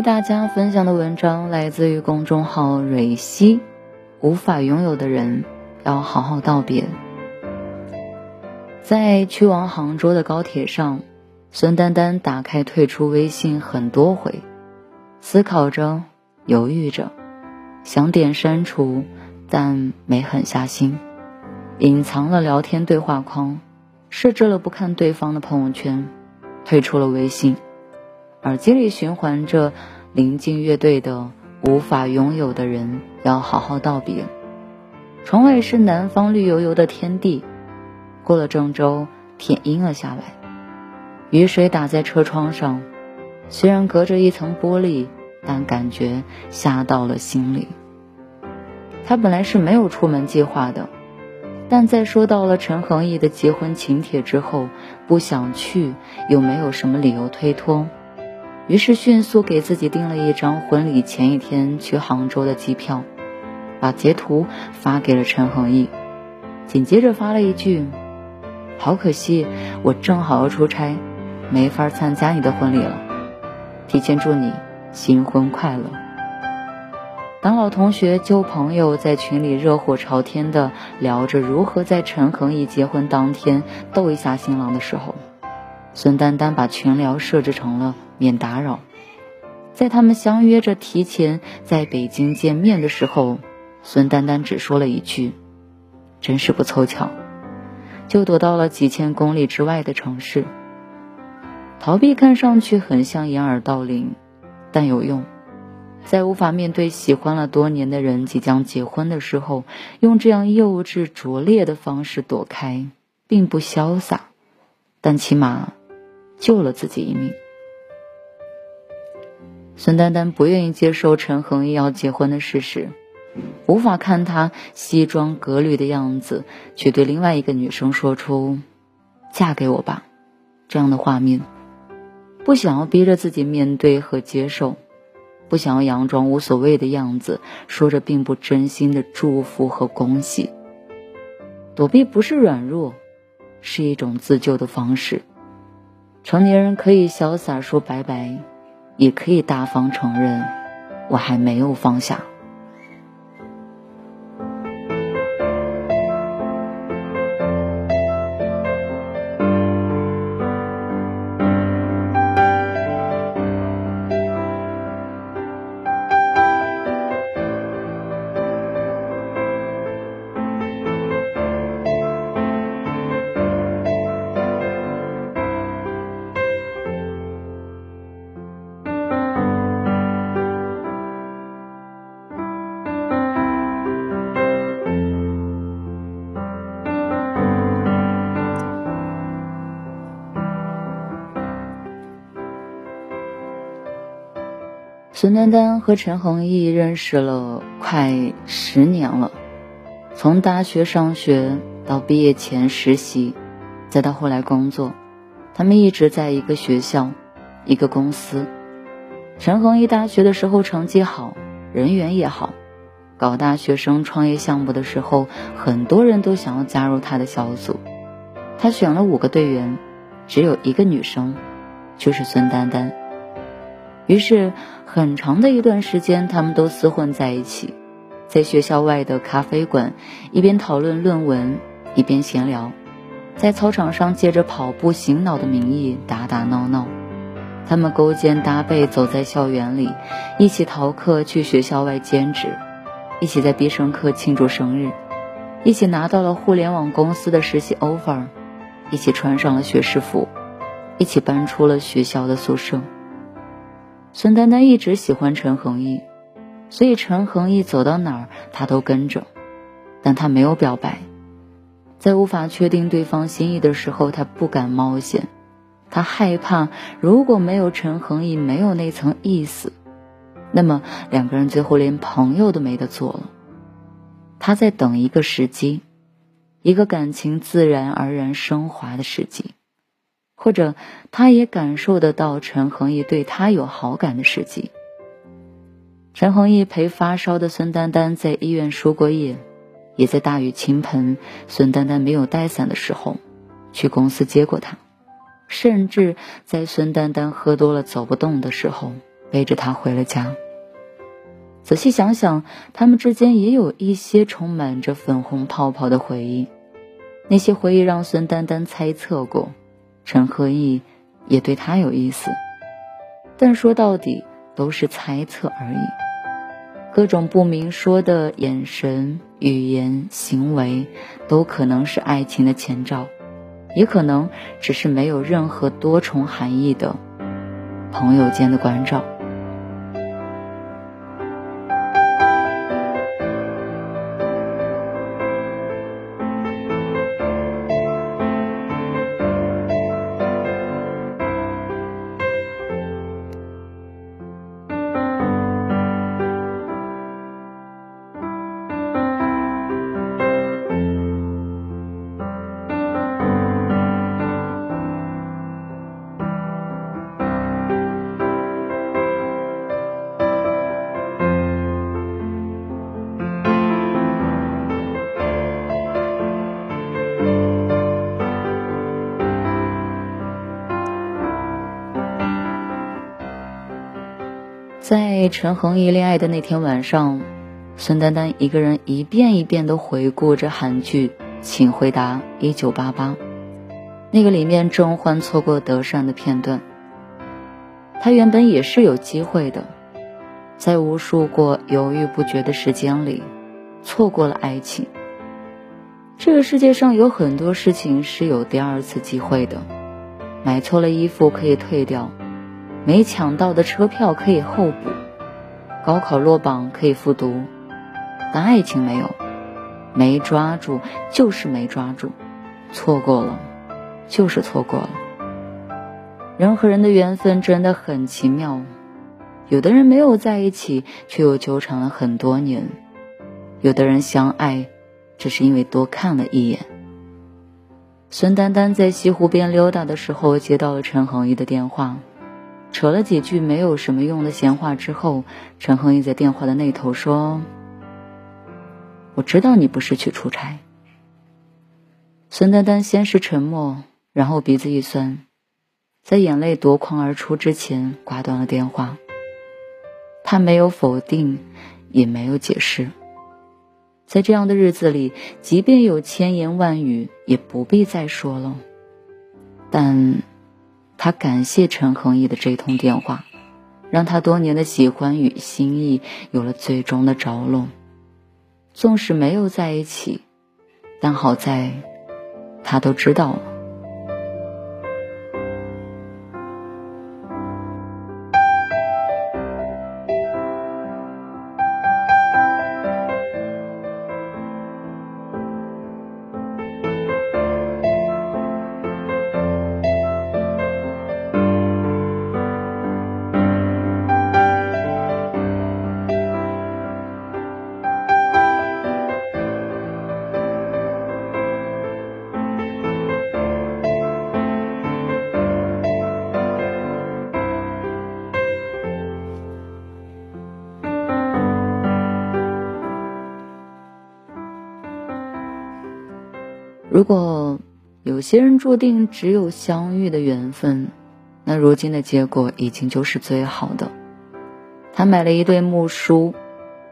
为大家分享的文章来自于公众号蕊希。无法拥有的人，要好好道别。在去往杭州的高铁上，孙丹丹打开退出微信很多回，思考着，犹豫着，想点删除，但没狠下心，隐藏了聊天对话框，设置了不看对方的朋友圈，退出了微信。耳机里循环着临近乐队的《无法拥有的人要好好道别》。窗外是南方绿油油的天地，过了郑州，天阴了下来，雨水打在车窗上，虽然隔着一层玻璃，但感觉下到了心里。他本来是没有出门计划的，但在收到了陈恒毅的结婚请帖之后，不想去又没有什么理由推脱。于是迅速给自己订了一张婚礼前一天去杭州的机票，把截图发给了陈恒毅，紧接着发了一句：“好可惜，我正好要出差，没法参加你的婚礼了。提前祝你新婚快乐。”当老同学、旧朋友在群里热火朝天的聊着如何在陈恒毅结婚当天逗一下新郎的时候，孙丹丹把群聊设置成了。免打扰，在他们相约着提前在北京见面的时候，孙丹丹只说了一句：“真是不凑巧。”就躲到了几千公里之外的城市。逃避看上去很像掩耳盗铃，但有用。在无法面对喜欢了多年的人即将结婚的时候，用这样幼稚拙劣的方式躲开，并不潇洒，但起码救了自己一命。孙丹丹不愿意接受陈恒毅要结婚的事实，无法看他西装革履的样子，去对另外一个女生说出“嫁给我吧”这样的画面，不想要逼着自己面对和接受，不想要佯装无所谓的样子，说着并不真心的祝福和恭喜。躲避不是软弱，是一种自救的方式。成年人可以潇洒说拜拜。也可以大方承认，我还没有放下。孙丹丹和陈恒毅认识了快十年了，从大学上学到毕业前实习，再到后来工作，他们一直在一个学校，一个公司。陈恒毅大学的时候成绩好，人缘也好，搞大学生创业项目的时候，很多人都想要加入他的小组。他选了五个队员，只有一个女生，就是孙丹丹。于是，很长的一段时间，他们都厮混在一起，在学校外的咖啡馆，一边讨论论文，一边闲聊；在操场上借着跑步醒脑的名义打打闹闹。他们勾肩搭背走在校园里，一起逃课去学校外兼职，一起在必胜客庆祝生日，一起拿到了互联网公司的实习 offer，一起穿上了学士服，一起搬出了学校的宿舍。孙丹丹一直喜欢陈恒毅，所以陈恒毅走到哪儿，她都跟着，但她没有表白。在无法确定对方心意的时候，他不敢冒险，他害怕如果没有陈恒毅，没有那层意思，那么两个人最后连朋友都没得做了。他在等一个时机，一个感情自然而然升华的时机。或者，他也感受得到陈恒毅对他有好感的时机。陈恒毅陪发烧的孙丹丹在医院输过液，也在大雨倾盆、孙丹丹没有带伞的时候，去公司接过她，甚至在孙丹丹喝多了走不动的时候，背着她回了家。仔细想想，他们之间也有一些充满着粉红泡泡的回忆，那些回忆让孙丹丹猜测过。陈和义也对他有意思，但说到底都是猜测而已。各种不明说的眼神、语言、行为，都可能是爱情的前兆，也可能只是没有任何多重含义的朋友间的关照。在陈恒毅恋爱的那天晚上，孙丹丹一个人一遍一遍地回顾着韩剧《请回答一九八八》，那个里面甄嬛错过德善的片段。他原本也是有机会的，在无数过犹豫不决的时间里，错过了爱情。这个世界上有很多事情是有第二次机会的，买错了衣服可以退掉。没抢到的车票可以候补，高考落榜可以复读，但爱情没有，没抓住就是没抓住，错过了就是错过了。人和人的缘分真的很奇妙，有的人没有在一起，却又纠缠了很多年；有的人相爱，只是因为多看了一眼。孙丹丹在西湖边溜达的时候，接到了陈恒毅的电话。扯了几句没有什么用的闲话之后，陈恒毅在电话的那头说：“我知道你不是去出差。”孙丹丹先是沉默，然后鼻子一酸，在眼泪夺眶而出之前挂断了电话。他没有否定，也没有解释。在这样的日子里，即便有千言万语，也不必再说了。但。他感谢陈恒毅的这通电话，让他多年的喜欢与心意有了最终的着落。纵使没有在一起，但好在，他都知道了。有些人注定只有相遇的缘分，那如今的结果已经就是最好的。他买了一对木梳，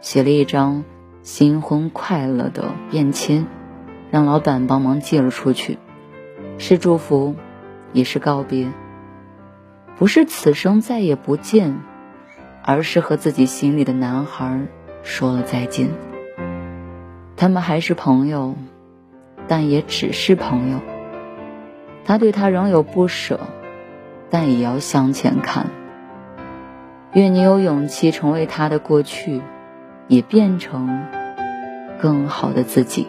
写了一张新婚快乐的便签，让老板帮忙寄了出去，是祝福，也是告别。不是此生再也不见，而是和自己心里的男孩说了再见。他们还是朋友。但也只是朋友，他对他仍有不舍，但也要向前看。愿你有勇气成为他的过去，也变成更好的自己。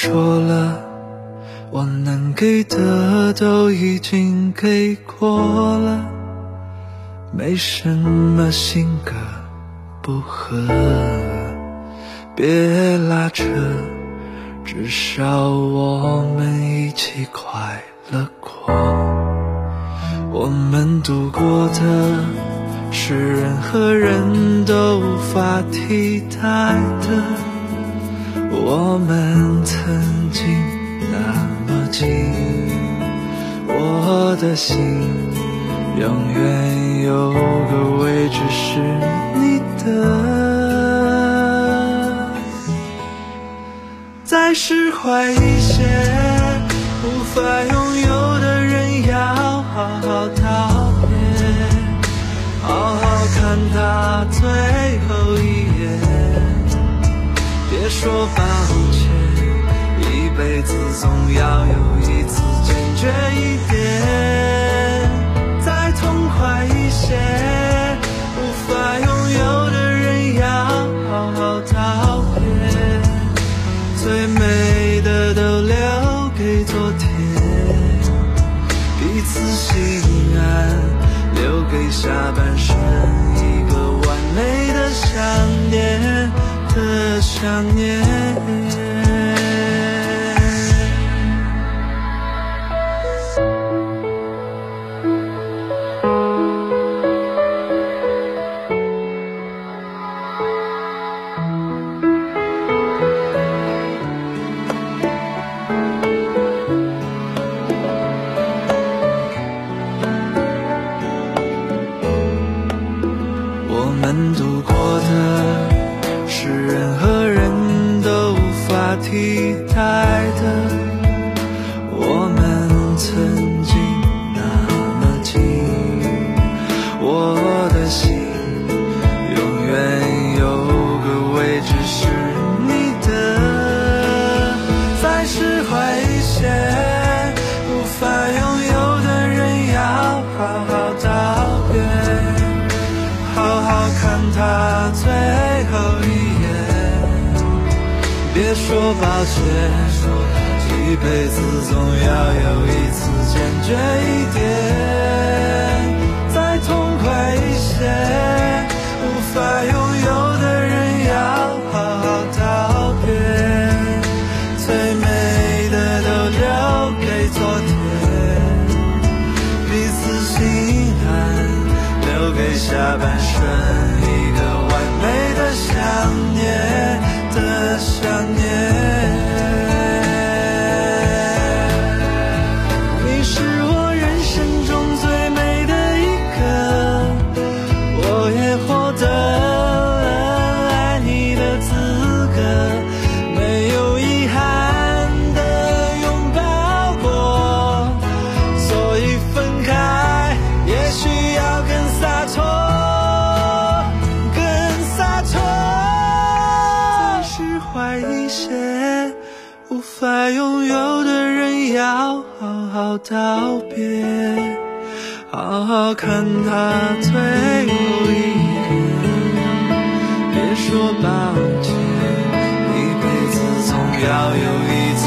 说了，我能给的都已经给过了，没什么性格不合，别拉扯，至少我们一起快乐过。我们度过的是任何人都无法替代的。我们曾经那么近，我的心永远有个位置是你的。再释怀一辈子总要有一次坚决一点，再痛快一些。无法拥有的人要好好道别，最美的都留给昨天，彼此心安，留给下半生一个完美的想念。的想念。说抱歉，一辈子总要有一次坚决一点，再痛快一些。无法拥有的人要好好道别，最美的都留给昨天，彼此心安，留给下半生拥有的人要好好道别，好好看他最后一眼。别说抱歉，一辈子总要有一。